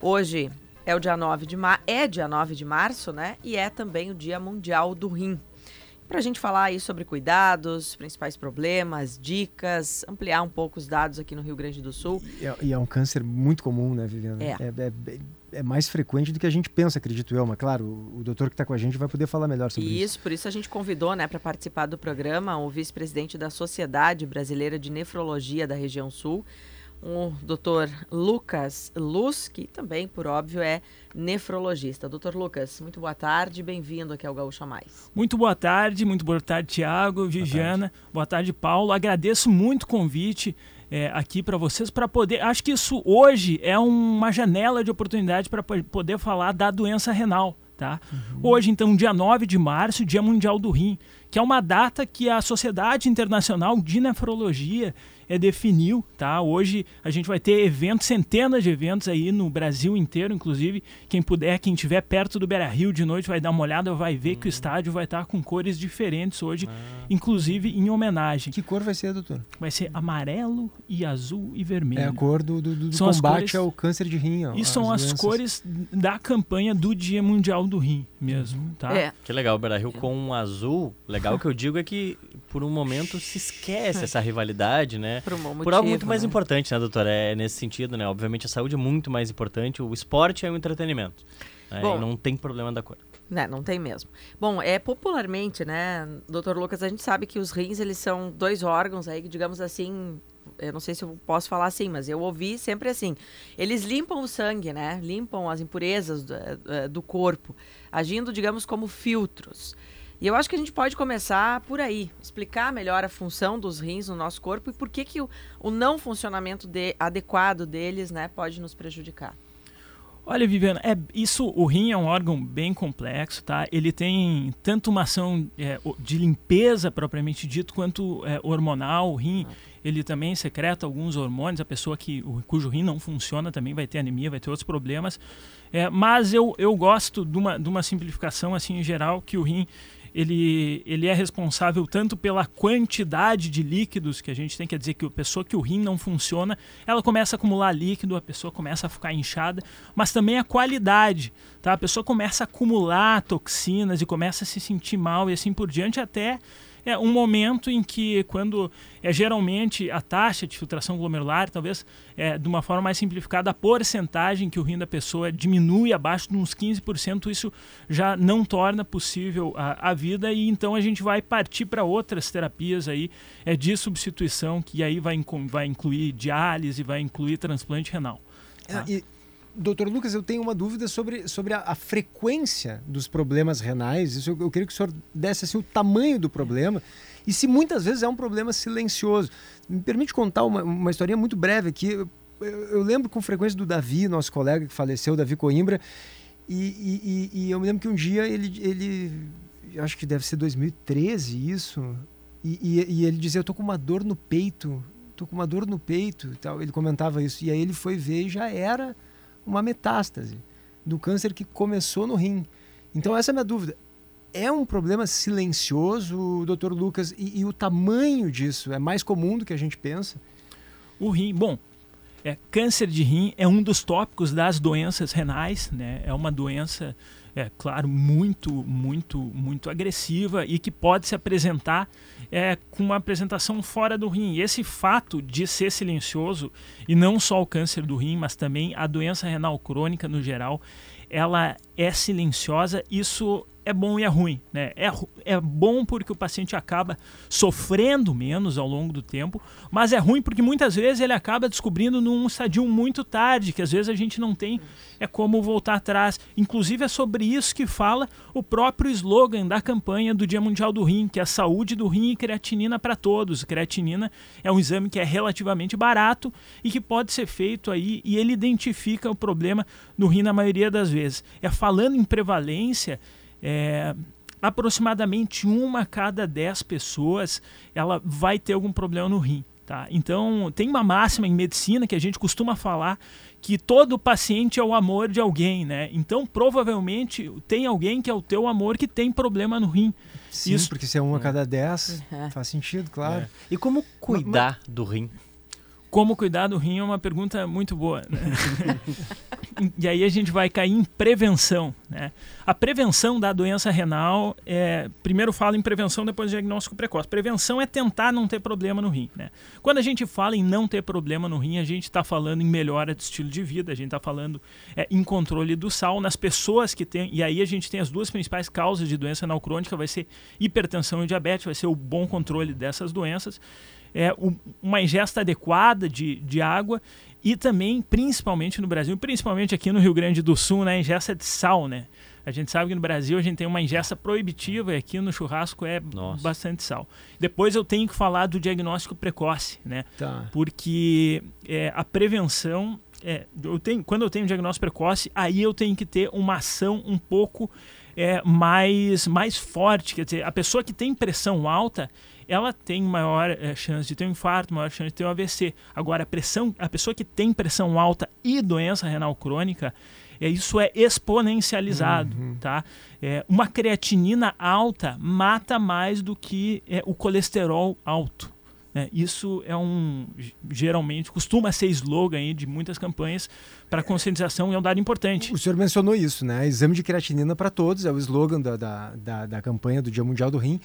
Hoje é o dia 9 de mar... é dia 9 de março, né? E é também o Dia Mundial do Rim. Para a gente falar aí sobre cuidados, principais problemas, dicas, ampliar um pouco os dados aqui no Rio Grande do Sul. E é, e é um câncer muito comum, né, Viviana? É. É, é- é mais frequente do que a gente pensa, acredito eu. Mas, claro, o, o doutor que está com a gente vai poder falar melhor sobre isso. isso, por isso a gente convidou, né, para participar do programa o vice-presidente da Sociedade Brasileira de Nefrologia da região Sul, o Dr. Lucas Luz, que também, por óbvio, é nefrologista. Dr. Lucas, muito boa tarde, bem-vindo aqui ao Gaúcha Mais. Muito boa tarde, muito boa tarde, Tiago, Viviana. Boa tarde. Paulo. Agradeço muito o convite é, aqui para vocês para poder. Acho que isso hoje é uma janela de oportunidade para poder falar da doença renal. Tá? Hoje, então, dia 9 de março, Dia Mundial do Rim, que é uma data que a Sociedade Internacional de Nefrologia é, definiu, tá? Hoje a gente vai ter eventos, centenas de eventos aí no Brasil inteiro, inclusive quem puder, quem estiver perto do Beira Rio de noite vai dar uma olhada, vai ver que o estádio vai estar com cores diferentes hoje, inclusive em homenagem. Que cor vai ser, doutor? Vai ser amarelo e azul e vermelho. É a cor do, do- do São as combate cores- ao câncer de rim. ó, E são as doenças. cores da campanha do Dia Mundial do Rim mesmo, tá? É, Que legal, o Beira Rio com um azul. Legal que eu digo é que por um momento se esquece essa rivalidade, né? por um bom Por algo muito motivo, mais né? importante, né, doutor? É nesse sentido, né? Obviamente a saúde é muito mais importante, o esporte é um entretenimento. né? Bom. Não tem problema da cor. Né, não tem mesmo. Bom, é popularmente, né, doutor Lucas, a gente sabe que os rins, eles são dois órgãos aí, que, digamos assim, eu não sei se eu posso falar assim, mas eu ouvi sempre assim, eles limpam o sangue, né, limpam as impurezas do, eh, do corpo, agindo, digamos, como filtros. E eu acho que a gente pode começar por aí, explicar melhor a função dos rins no nosso corpo e por que, que o, o não funcionamento de- adequado deles, né, pode nos prejudicar. Olha, Viviana, é, isso, o rim é um órgão bem complexo, tá? Ele tem tanto uma ação é, de limpeza propriamente dito, quanto é, hormonal. O rim, ele também secreta alguns hormônios. A pessoa que, o- cujo rim não funciona também vai ter anemia, vai ter outros problemas. É, mas eu, eu gosto de uma, de uma simplificação assim em geral, que o rim ele, ele é responsável tanto pela quantidade de líquidos que a gente tem, quer dizer que a pessoa que o rim não funciona, ela começa a acumular líquido, a pessoa começa a ficar inchada, mas também a qualidade, tá? A pessoa começa a acumular toxinas e começa a se sentir mal e assim por diante até é um momento em que quando é geralmente a taxa de filtração glomerular, talvez é, de uma forma mais simplificada, a porcentagem que o rim da pessoa diminui abaixo de uns 15%, isso já não torna possível a, a vida e então a gente vai partir para outras terapias aí é, de substituição que aí vai, vai incluir diálise, vai incluir transplante renal. Ah, E, doutor Lucas, eu tenho uma dúvida sobre, sobre a, a frequência dos problemas renais. Isso eu, eu queria que o senhor desse assim, o tamanho do problema e se muitas vezes é um problema silencioso. Me permite contar uma, uma historinha muito breve aqui. Eu, eu- lembro com frequência do Davi, nosso colega que faleceu, Davi Coimbra, e, e- e- eu me lembro que um dia ele, ele acho que deve ser 2013 isso, e, e- e ele dizia, eu tô com uma dor no peito, tô com uma dor no peito e tal. Ele comentava isso. E aí ele foi ver e já era uma metástase do câncer que começou no rim. Então essa é a minha dúvida. É um problema silencioso, doutor Lucas, e, e o tamanho disso é mais comum do que a gente pensa? O rim, bom, é, câncer de rim é um dos tópicos das doenças renais, né? É uma doença, é claro, muito, muito, muito agressiva e que pode se apresentar é, com uma apresentação fora do rim. E esse fato de ser silencioso, e não só o câncer do rim, mas também a doença renal crônica no geral, ela é silenciosa, isso é bom e é ruim. Né? É, é bom porque o paciente acaba sofrendo menos ao longo do tempo, mas é ruim porque muitas vezes ele acaba descobrindo num estadio muito tarde, que às vezes a gente não tem é como voltar atrás. Inclusive é sobre isso que fala o próprio slogan da campanha do Dia Mundial do Rim, que é a saúde do rim e creatinina para todos. Creatinina é um exame que é relativamente barato e que pode ser feito aí e ele identifica o problema no rim na maioria das vezes. É falando em prevalência, é, aproximadamente uma a cada dez pessoas ela vai ter algum problema no rim. Tá? Então, tem uma máxima em medicina que a gente costuma falar que todo paciente é o amor de alguém, né? Então, provavelmente, tem alguém que é o teu amor que tem problema no rim. Sim, Isso- porque se é um a cada dez, É. faz sentido, claro. É. E como cuidar do rim? Como cuidar do rim é uma pergunta muito boa. Né? e aí a gente vai cair em prevenção. Né? A prevenção da doença renal, é, primeiro fala em prevenção, depois diagnóstico precoce. Prevenção é tentar não ter problema no rim. Né? Quando a gente fala em não ter problema no rim, a gente está falando em melhora do estilo de vida, a gente está falando é, em controle do sal nas pessoas que têm. E aí a gente tem as duas principais causas de doença renal crônica, vai ser hipertensão e diabetes, vai ser o bom controle dessas doenças é, uma ingesta adequada de, de água e também, principalmente no Brasil, principalmente aqui no Rio Grande do Sul, né, ingesta de sal, né? A gente sabe que no Brasil a gente tem uma ingesta proibitiva e aqui no churrasco é Nossa. bastante sal. Depois eu tenho que falar do diagnóstico precoce, né? Tá. Porque é, a prevenção, é, eu tenho, quando eu tenho diagnóstico precoce, aí eu tenho que ter uma ação um pouco é, mais, mais forte. Quer dizer, a pessoa que tem pressão alta, ela tem maior é, chance de ter um infarto, maior chance de ter um AVC. Agora, a pressão, a pessoa que tem pressão alta e doença renal crônica, é, isso é exponencializado, uhum. tá? É, uma creatinina alta mata mais do que é, o colesterol alto. É, isso é um geralmente costuma ser slogan de muitas campanhas para conscientização e é um dado importante. O senhor mencionou isso, né? Exame de creatinina para todos é o slogan da, da, da, da campanha do Dia Mundial do Rim.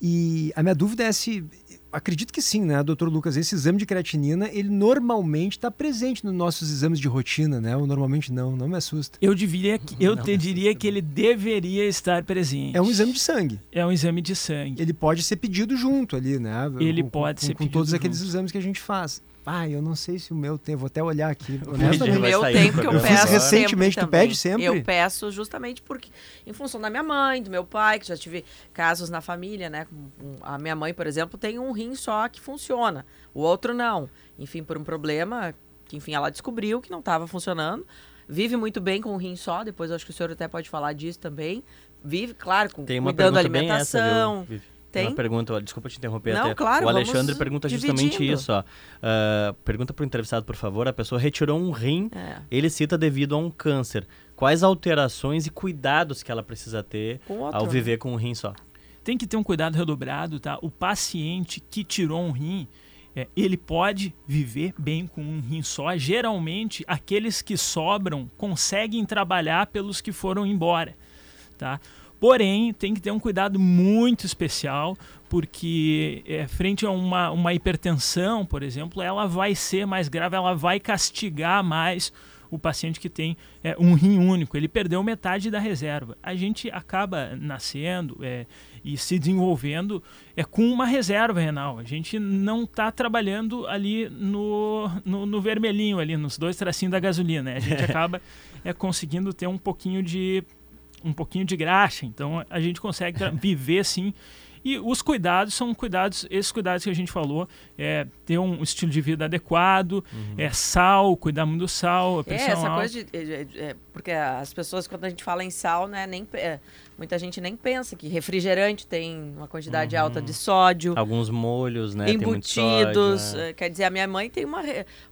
E a minha dúvida é se. Acredito que sim, né, doutor Lucas? Esse exame de creatinina, ele normalmente está presente nos nossos exames de rotina, né? Ou normalmente não, não me assusta. Eu, diria que, eu te diria que ele deveria estar presente. É um exame de sangue. É um exame de sangue. Ele pode ser pedido junto ali, né? Ele com, pode com, ser com pedido todos junto. aqueles exames que a gente faz. Ah, eu não sei se o meu tem, vou até olhar aqui. O meu tem, porque eu peço. recentemente, tu pede sempre? Eu peço justamente porque, em função da minha mãe, do meu pai, que já tive casos na família, né? A minha mãe, por exemplo, tem um rim só que funciona, o outro não. Enfim, por um problema que, enfim, ela descobriu que não estava funcionando. Vive muito bem com um rim só, depois acho que o senhor até pode falar disso também. Vive, claro, com, tem uma cuidando da alimentação. Essa, viu, tem? Uma pergunta, desculpa te interromper Não, até. Claro, o Alexandre pergunta justamente dividindo. isso, ó. Uh, pergunta para o entrevistado, por favor. A pessoa retirou um rim, é. ele cita devido a um câncer. Quais alterações e cuidados que ela precisa ter outro, ao viver né? com um rim só? Tem que ter um cuidado redobrado, tá? O paciente que tirou um rim, é, ele pode viver bem com um rim só. Geralmente, aqueles que sobram conseguem trabalhar pelos que foram embora, tá? Porém, tem que ter um cuidado muito especial, porque é, frente a uma, uma hipertensão, por exemplo, ela vai ser mais grave, ela vai castigar mais o paciente que tem é, um rim único. Ele perdeu metade da reserva. A gente acaba nascendo é, e se desenvolvendo é, com uma reserva renal. A gente não está trabalhando ali no, no, no, vermelhinho, ali nos dois tracinhos da gasolina. Né? A gente acaba é, conseguindo ter um pouquinho de um pouquinho de graxa. Então a gente consegue viver assim. E os cuidados são cuidados, esses cuidados que a gente falou, é ter um estilo de vida adequado, uhum. é sal, cuidar muito do sal, é, essa alta. coisa de, é, é, porque as pessoas quando a gente fala em sal, né, nem é, muita gente nem pensa que refrigerante tem uma quantidade uhum. alta de sódio. Alguns molhos, né? Embutidos. Sódio, é. Quer dizer, a minha mãe tem uma,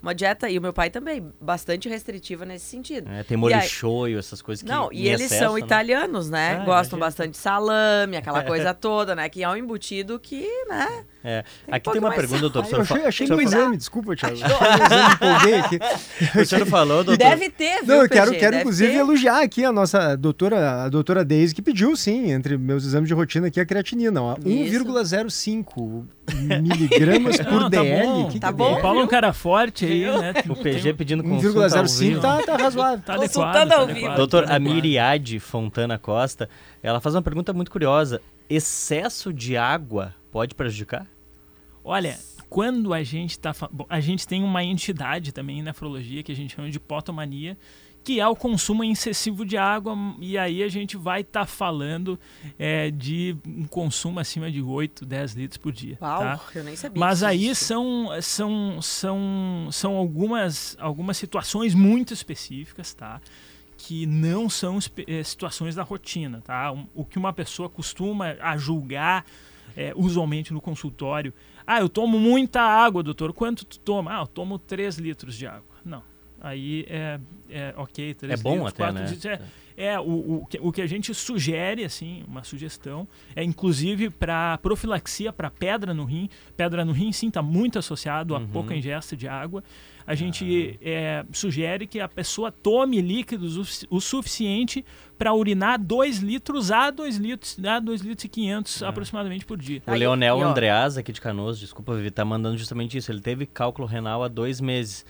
uma dieta, e o meu pai também, bastante restritiva nesse sentido. É, tem molho aí, shoyu, essas coisas que. Não, e eles excesso, são né? italianos, né? Ah, Gostam bastante de salame, aquela coisa toda, né? Que é um embutido que, né? É. Tem Aqui tem uma pergunta, doutor. Eu achei, achei meu exame, desculpa, Thiago. empolguei aqui. O senhor falou, doutor. Deve ter, viu, Não, eu quero, quero Deve inclusive ter. elogiar aqui a nossa doutora, a doutora Deise, que pediu sim, entre meus exames de rotina aqui, a creatina. ó, 1,05 miligramas por Não, tá DL. bom. que Tá que bom. é? O Paulo é um cara forte aí, né? O PG pedindo consulta ao 1,05 vivo. tá, tá razoável. Tá Consultando adequado, tá ao adequado, vivo. Doutor tá adequado. Amiriade Fontana Costa, ela faz uma pergunta muito curiosa. Excesso de água pode prejudicar? Olha, quando a gente está. A gente tem uma entidade também em nefrologia que a gente chama de potomania, que é o consumo excessivo de água, e aí a gente vai estar falando é, de um consumo acima de 8, 10 litros por dia. Uau, tá? eu nem sabia. Mas aí são, são, são, são algumas, algumas situações muito específicas, tá? Que não são eh, situações da rotina, tá? O que uma pessoa costuma a julgar eh, usualmente no consultório. Ah, eu tomo muita água, doutor. Quanto tu toma? Ah, eu tomo 3 litros de água. Não. Aí é, é ok. é bom litros, até, né? Litros, é, é o, o, que, o que a gente sugere, assim, uma sugestão, é inclusive para profilaxia, para pedra no rim. Pedra no rim, sim, está muito associado uhum. a pouca ingesta de água. A gente ah. é, sugere que a pessoa tome líquidos o, o suficiente para urinar 2 litros a 2 litros, a 2 litros e 500 ah. aproximadamente por dia. O Leonel Andreas, aqui de Canoas, desculpa, Vivi, tá mandando justamente isso. Ele teve cálculo renal há dois meses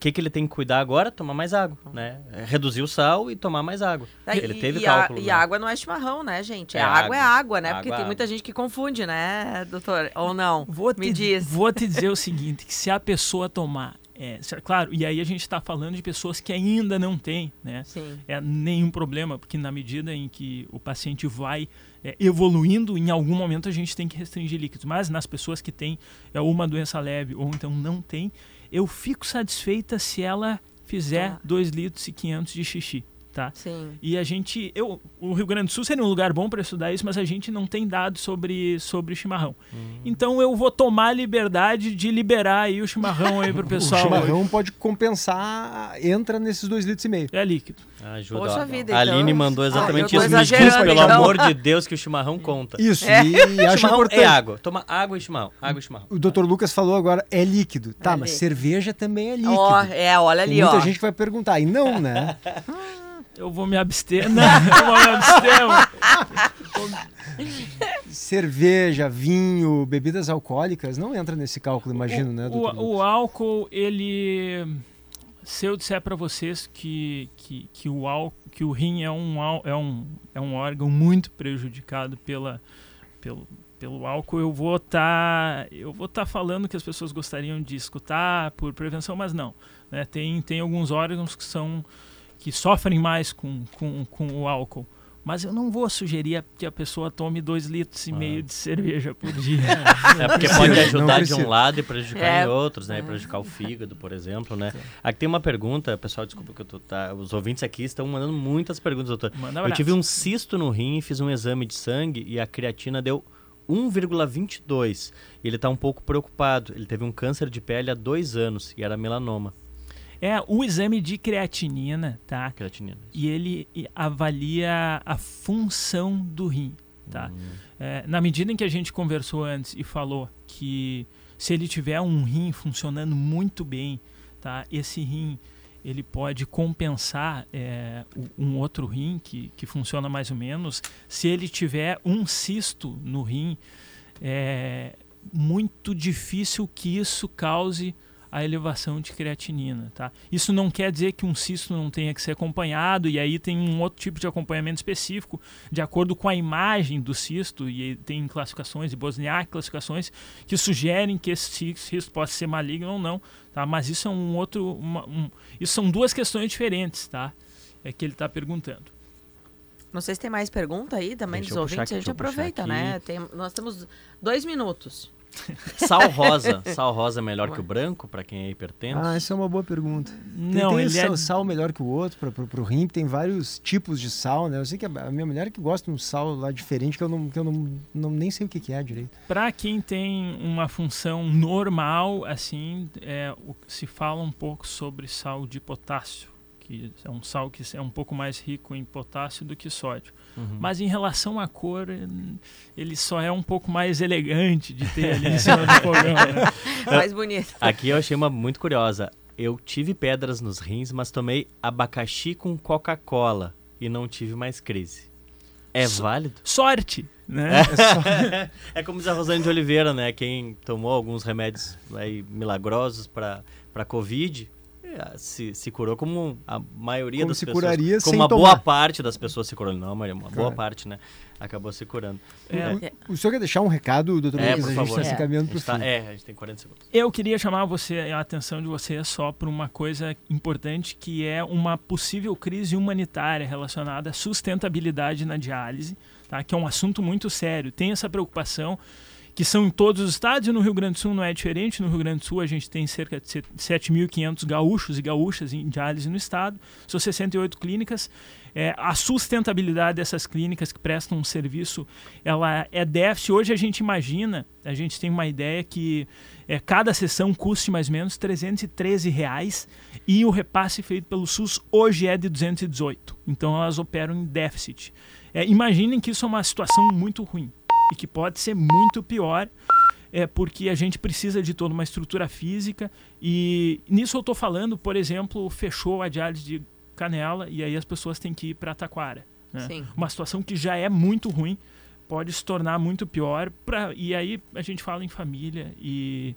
que, que ele tem que cuidar agora? Tomar mais água, né? Reduzir o sal e tomar mais água. Tá, ele e, teve e cálculo. A, né? E água não é chimarrão, né, gente? É, é água, água, é água, né? Água, Porque tem muita gente que confunde, né, doutor? Ou não? Vou Me te, diz. Vou te dizer o seguinte, que se a pessoa tomar é, claro, e aí a gente está falando de pessoas que ainda não têm né, é, nenhum problema, porque na medida em que o paciente vai é, evoluindo, em algum momento a gente tem que restringir líquidos. Mas nas pessoas que têm é, uma doença leve ou então não tem, eu fico satisfeita se ela fizer 2 litros e 500 de xixi tá? Sim. E a gente, eu, o Rio Grande do Sul seria um lugar bom para estudar isso, mas a gente não tem dados sobre sobre chimarrão. Hum. Então eu vou tomar a liberdade de liberar aí o chimarrão aí pro pessoal. o chimarrão hoje. pode compensar, entra nesses dois litros e meio. É líquido. Ajuda. Poxa vida, a então... Aline mandou exatamente ah, isso. Me diz, pelo então. amor de Deus, que o chimarrão conta. Isso, é. e, e acho importante. é água. Toma água e chimarrão. Água e chimarrão. O doutor Lucas falou agora, é líquido. Tá, é mas líquido. cerveja também é líquido. Oh, é, olha ali, Tem muita ó. gente vai perguntar, e não, né? Eu vou me abster. Não, eu vou me abster. Cerveja, vinho, bebidas alcoólicas não entra nesse cálculo, imagino, o, né? O, o, álcool, ele. Se eu disser para vocês que, que, que, o álcool, que o rim é um, é, um, é um órgão muito prejudicado pela, pelo, pelo álcool, eu vou estar tá, eu vou estar tá falando que as pessoas gostariam de escutar por prevenção, mas não. Né? Tem, tem alguns órgãos que são que sofrem mais com, com, com o álcool. Mas eu não vou sugerir que a pessoa tome dois litros e ah. meio de cerveja por dia. É porque pode ajudar de um lado e prejudicar é. em outros, né? É. Prejudicar o fígado, por exemplo, né? Aqui tem uma pergunta, pessoal, desculpa que eu tô, tá, os ouvintes aqui estão mandando muitas perguntas, doutor. Manda eu tive um cisto no rim, fiz um exame de sangue e a creatina deu 1,22. Ele está um pouco preocupado. Ele teve um câncer de pele há dois anos e era melanoma. É o exame de creatinina, tá? Creatinina. E ele avalia a função do rim, tá? Hum. É, na medida em que a gente conversou antes e falou que se ele tiver um rim funcionando muito bem, tá? Esse rim ele pode compensar é, um outro rim que, que funciona mais ou menos. Se ele tiver um cisto no rim, é muito difícil que isso cause a elevação de creatinina. Tá? Isso não quer dizer que um cisto não tenha que ser acompanhado, e aí tem um outro tipo de acompanhamento específico, de acordo com a imagem do cisto, e tem classificações, e Bosniak classificações, que sugerem que esse cisto pode ser maligno ou não. Tá? Mas isso é um outro. Uma, um, isso são duas questões diferentes, tá? É que ele está perguntando. Não sei se tem mais pergunta aí também Deixa dos ouvintes, aqui, a gente aproveita, né? Tem, nós temos dois minutos. Sal rosa. Sal rosa é melhor que o branco, para quem é hipertenso? Ah, essa é uma boa pergunta. Não, tem, tem sal, é... sal, melhor que o outro para pro, pro rim, tem vários tipos de sal, né? Eu sei que a minha mulher é que gosta de um sal lá diferente, que eu, não, que eu não, não nem sei o que, que é direito. Para quem tem uma função normal, assim, é, se fala um pouco sobre sal de potássio, que é um sal que é um pouco mais rico em potássio do que sódio. Uhum. Mas em relação à cor, ele só é um pouco mais elegante de ter ali em cima do fogão. Né? mais bonito. Aqui eu achei uma muito curiosa. Eu tive pedras nos rins, mas tomei abacaxi com Coca-Cola e não tive mais crise. É so válido? Sorte! Né? É, é como diz a Rosane de Oliveira, né? Quem tomou alguns remédios aí, milagrosos para Covid, é, se, se curou como a maioria como das se pessoas. Curaria como uma tomar. boa parte das pessoas se curou. Não, Maria, uma claro. boa parte, né? Acabou se curando. É. O, o, senhor quer deixar um recado, doutor é, Lucas? a gente está se caminhando para o tá, É, a gente tem 40 segundos. Eu queria chamar você, a atenção de você só para uma coisa importante que é uma possível crise humanitária relacionada à sustentabilidade na diálise, tá? que é um assunto muito sério. Tem essa preocupação que são em todos os estados, e no Rio Grande do Sul não é diferente. No Rio Grande do Sul a gente tem cerca de 7.500 gaúchos e gaúchas em diálise no estado, são 68 clínicas. É, a sustentabilidade dessas clínicas que prestam um serviço, ela é déficit. Hoje a gente imagina, a gente tem uma ideia que é, cada sessão custe mais ou menos 313 reais e o repasse feito pelo SUS hoje é de 218. Então elas operam em déficit. É, imaginem que isso é uma situação muito ruim e que pode ser muito pior, é porque a gente precisa de toda uma estrutura física e nisso eu estou falando, por exemplo, fechou a diálise de Canela e aí as pessoas têm que ir para Taquara. Né? Uma situação que já é muito ruim pode se tornar muito pior pra, e aí a gente fala em família e,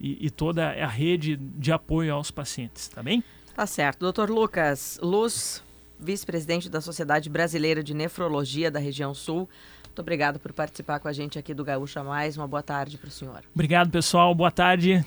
e, e toda a rede de apoio aos pacientes, tá bem? Tá certo. Doutor Lucas Luz, vice-presidente da Sociedade Brasileira de Nefrologia da região Sul, muito obrigado por participar com a gente aqui do Gaúcha Mais. Uma boa tarde para o senhor. Obrigado, pessoal. Boa tarde.